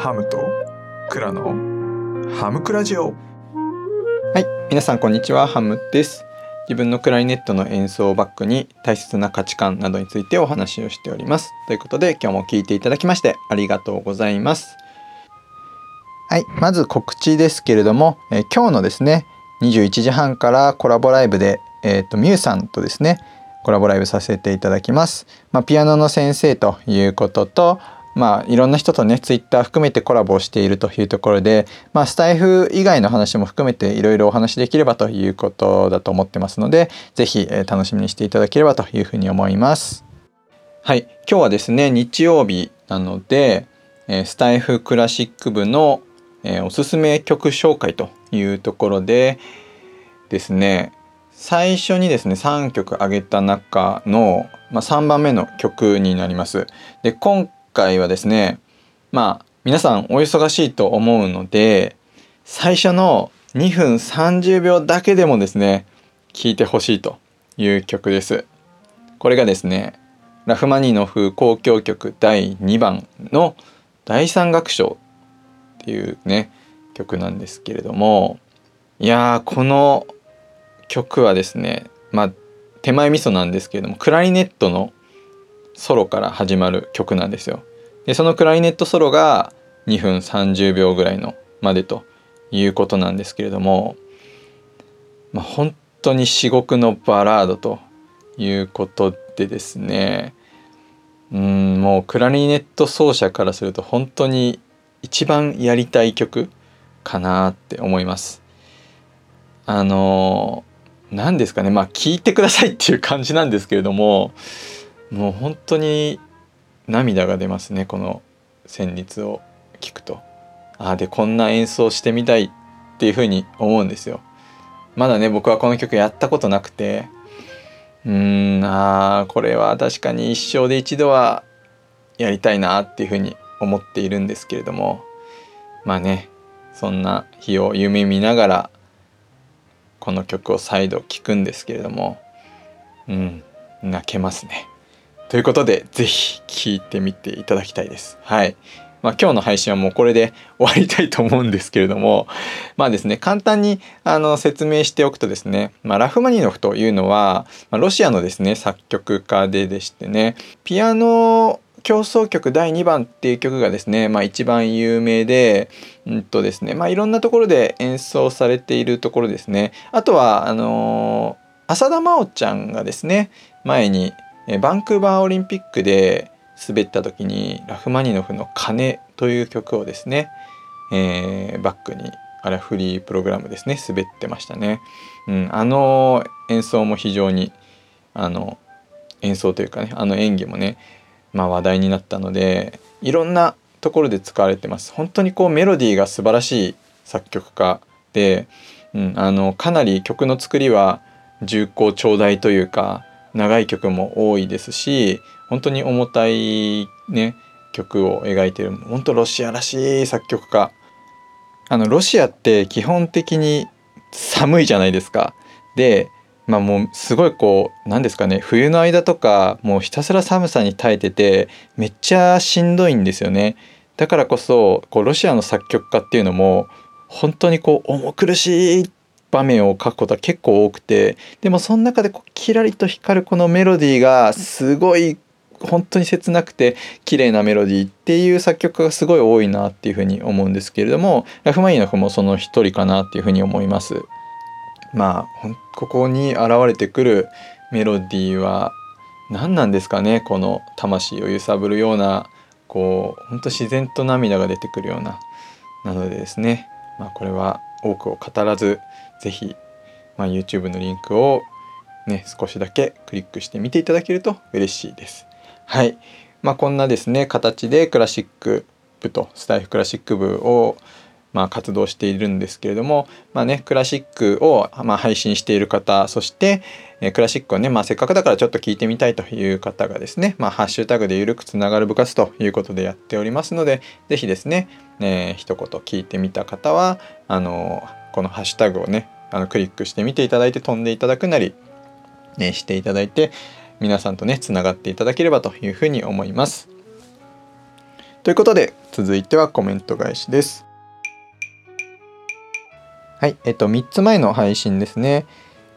ハムとクラのハムクラジオはい、皆さんこんにちは、ハムです。自分のクラリネットの演奏をバックに大切な価値観などについてお話をしております。ということで今日も聞いていただきましてありがとうございます。はい、まず告知ですけれども、えー今日のですね、21時半からコラボライブで、えっ、と、ミュウさんとですね、コラボライブさせていただきます。まあ、ピアノの先生ということと、まあ、いろんな人とね、ツイッター含めてコラボをしているというところで、まあ、スタイフ以外の話も含めていろいろお話しできればということだと思ってますので、ぜひ、えー楽しみにしていただければというふうに思います。はい、今日はですね、日曜日なので、えースタイフクラシック部の、えーおすすめ曲紹介というところでですね、最初にですね3曲挙げた中の、まあ、3番目の曲になります。で今回はですねまあ皆さんお忙しいと思うので最初の2分30秒だけでもですね聴いてほしいという曲です。これがですねラフマニノフ交響曲第2番の第3楽章っていうね曲なんですけれどもいやーこの曲はですねまあ手前味噌なんですけれどもクラリネットのソロから始まる曲なんですよ。でそのクラリネットソロが2分30秒ぐらいのまでということなんですけれども、まあ、本当に至極のバラードということでですねうんもうクラリネット奏者からすると本当に一番やりたい曲かなって思います。あの何ですかねまあ聞いてくださいっていう感じなんですけれどももう本当に涙が出ますねこの旋律を聞くと。ああでこんな演奏してみたいっていうふうに思うんですよ。まだね僕はこの曲やったことなくてうーんあーこれは確かに一生で一度はやりたいなっていうふうに思っているんですけれどもまあねそんな日を夢見ながらこの曲を再度聴くんですけれどもうん泣けますね。ということでぜひ聴いてみていただきたいです。はい。まあ、今日の配信はもうこれで終わりたいと思うんですけれども まあですね簡単にあの説明しておくとですね、まあ、ラフマニノフというのは、まあ、ロシアのですね作曲家ででしてねピアノ競争曲第2番っていう曲がですね、まあ、一番有名で、うんとですねまあ、いろんなところで演奏されているところですねあとはあのー浅田真央ちゃんがですね前にえバンクーバーオリンピックで滑った時にラフマニノフの「鐘」という曲をですね、えーバックにあれはフリープログラムですね滑ってましたね。うん、あの演奏も非常にあの演奏というかねあの演技もね、まあ、話題になったのでいろんなところで使われてます。本当にこうメロディーが素晴らしい作曲家で、うん、あのかなり曲の作りは重厚長大というか長い曲も多いですし本当に重たいね曲を描いてる本当ロシアらしい作曲家。あのロシアって基本的に寒いじゃないですか。でまあもうすごいこう何ですかね冬の間とかもうひたすら寒さに耐えててめっちゃしんどいんですよね。だからこそこうロシアの作曲家っていうのも本当にこう重苦しい場面を書くことは結構多くてでもその中でこうキラリと光るこのメロディーがすごい本当に切なくて綺麗なメロディーっていう作曲家がすごい多いなっていうふうに思うんですけれどもラフマニノフもその一人かなっていうふうに思います。まあここに現れてくるメロディーは何なんですかねこの魂を揺さぶるようなこう本当自然と涙が出てくるようななのでですねまあこれは多くを語らず是非、まあ、YouTube のリンクをね少しだけクリックして見ていただけると嬉しいです。はいまあこんなですね形でクラシック部とスタイフクラシック部をまあ、活動しているんですけれども、まあね、クラシックを、まあ、配信している方そして、えクラシックをね、まあ、せっかくだからちょっと聞いてみたいという方がですね、まあ、ハッシュタグでゆるくつながる部活ということでやっておりますので是非ですね、えー一言聞いてみた方はあのこのハッシュタグをねあのクリックしてみていただいて飛んでいただくなり、ね、していただいて皆さんとねつながっていただければというふうに思います。ということで続いてはコメント返しですはいえっと3つ前の配信ですね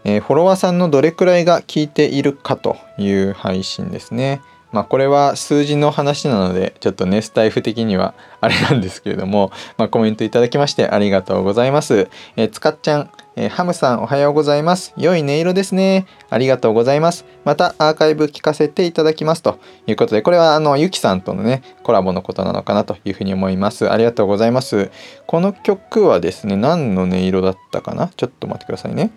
えー、フォロワーさんのどれくらいが聞いているかという配信ですね。まあこれは数字の話なのでちょっとねスタイフ的にはあれなんですけれども、まあ、コメントいただきましてありがとうございます。えー、つかっちゃん、えー、ハムさんおはようございます。良い音色ですね。ありがとうございます。またアーカイブ聞かせていただきますということでこれはあのゆきさんとのねコラボのことなのかなというふうに思います。ありがとうございます。この曲はですね何の音色だったかな？ちょっと待ってくださいね。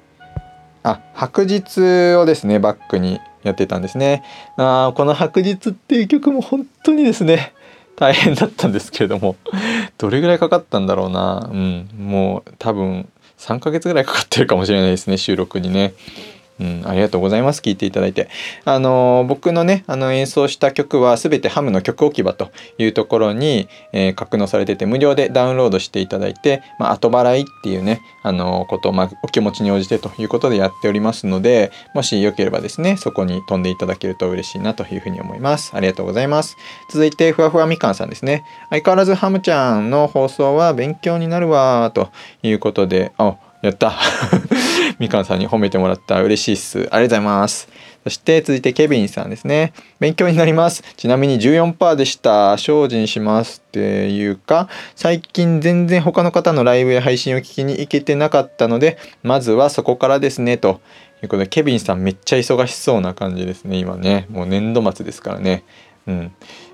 あ白日をですねバックにやってたんですねあこの「白日」っていう曲も本当にですね大変だったんですけれどもどれぐらいかかったんだろうなうんもう多分3ヶ月ぐらいかかってるかもしれないですね収録にね。うん、ありがとうございます。聞いていただいて。あの僕のね、あの演奏した曲は全てハムの曲置き場というところに、えー、格納されてて無料でダウンロードしていただいて、まあ、後払いっていうね、あのことを、まあ、お気持ちに応じてということでやっておりますので、もしよければですね、そこに飛んでいただけると嬉しいなというふうに思います。ありがとうございます。続いて、ふわふわみかんさんですね。相変わらずハムちゃんの放送は勉強になるわということで、あ、やった みかんさんに褒めてもらった。嬉しいっす。ありがとうございます。そして続いてケビンさんですね。勉強になります。ちなみに14%でした。精進しますっていうか最近全然他の方のライブや配信を聞きに行けてなかったのでまずはそこからですねということでケビンさんめっちゃ忙しそうな感じですね今ね。もう年度末ですからね。うん。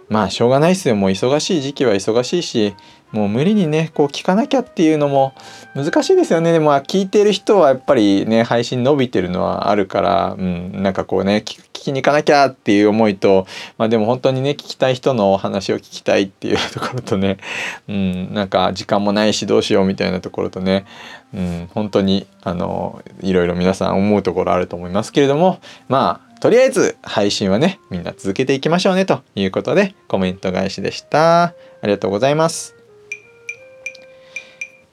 まあしょうがないっすよ。もう忙しい時期は忙しいしもう無理にねこう聞かなきゃっていうのも難しいですよねでも聞いてる人はやっぱりね配信伸びてるのはあるから、うん、なんかこうね聞きに行かなきゃっていう思いとまあでも本当にね聞きたい人のお話を聞きたいっていうところとね、うん、なんか時間もないしどうしようみたいなところとね、うん、本当にあのいろいろ皆さん思うところあると思いますけれどもまあとりあえず配信はねみんな続けていきましょうねということでコメント返しでした。ありがとうございます。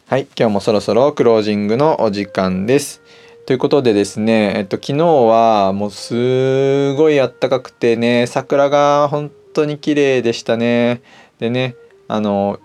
はい、今日もそろそろクロージングのお時間です。ということでですね、えっと、昨日はもうすごいあったかくてね、桜が本当に綺麗でしたね。でね、あの、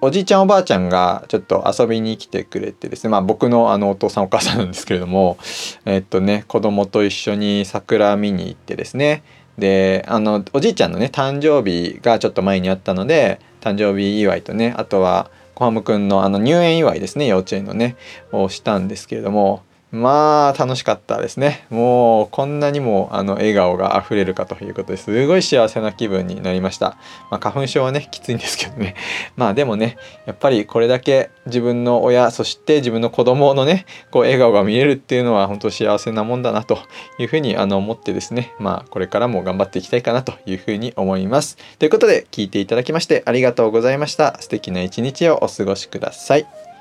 おじいちゃんおばあちゃんがちょっと遊びに来てくれてですね、まあ僕のあのお父さんお母さんなんですけれども、えっとね、子供と一緒に桜見に行ってですね、で、あの、おじいちゃんのね、誕生日がちょっと前にあったので、誕生日祝いとね、あとは、小ハムくんのあの入園祝いですね幼稚園のねをしたんですけれどもまあ楽しかったですね。もうこんなにもあの笑顔があふれるかということですごい幸せな気分になりました、まあ、花粉症はねきついんですけどね。まあでもねやっぱりこれだけ自分の親そして自分の子供のねこう笑顔が見えるっていうのは本当幸せなもんだなというふうにあの思ってですね。まあこれからも頑張っていきたいかなというふうに思います。ということで聞いていただきましてありがとうございました。素敵な一日をお過ごしください。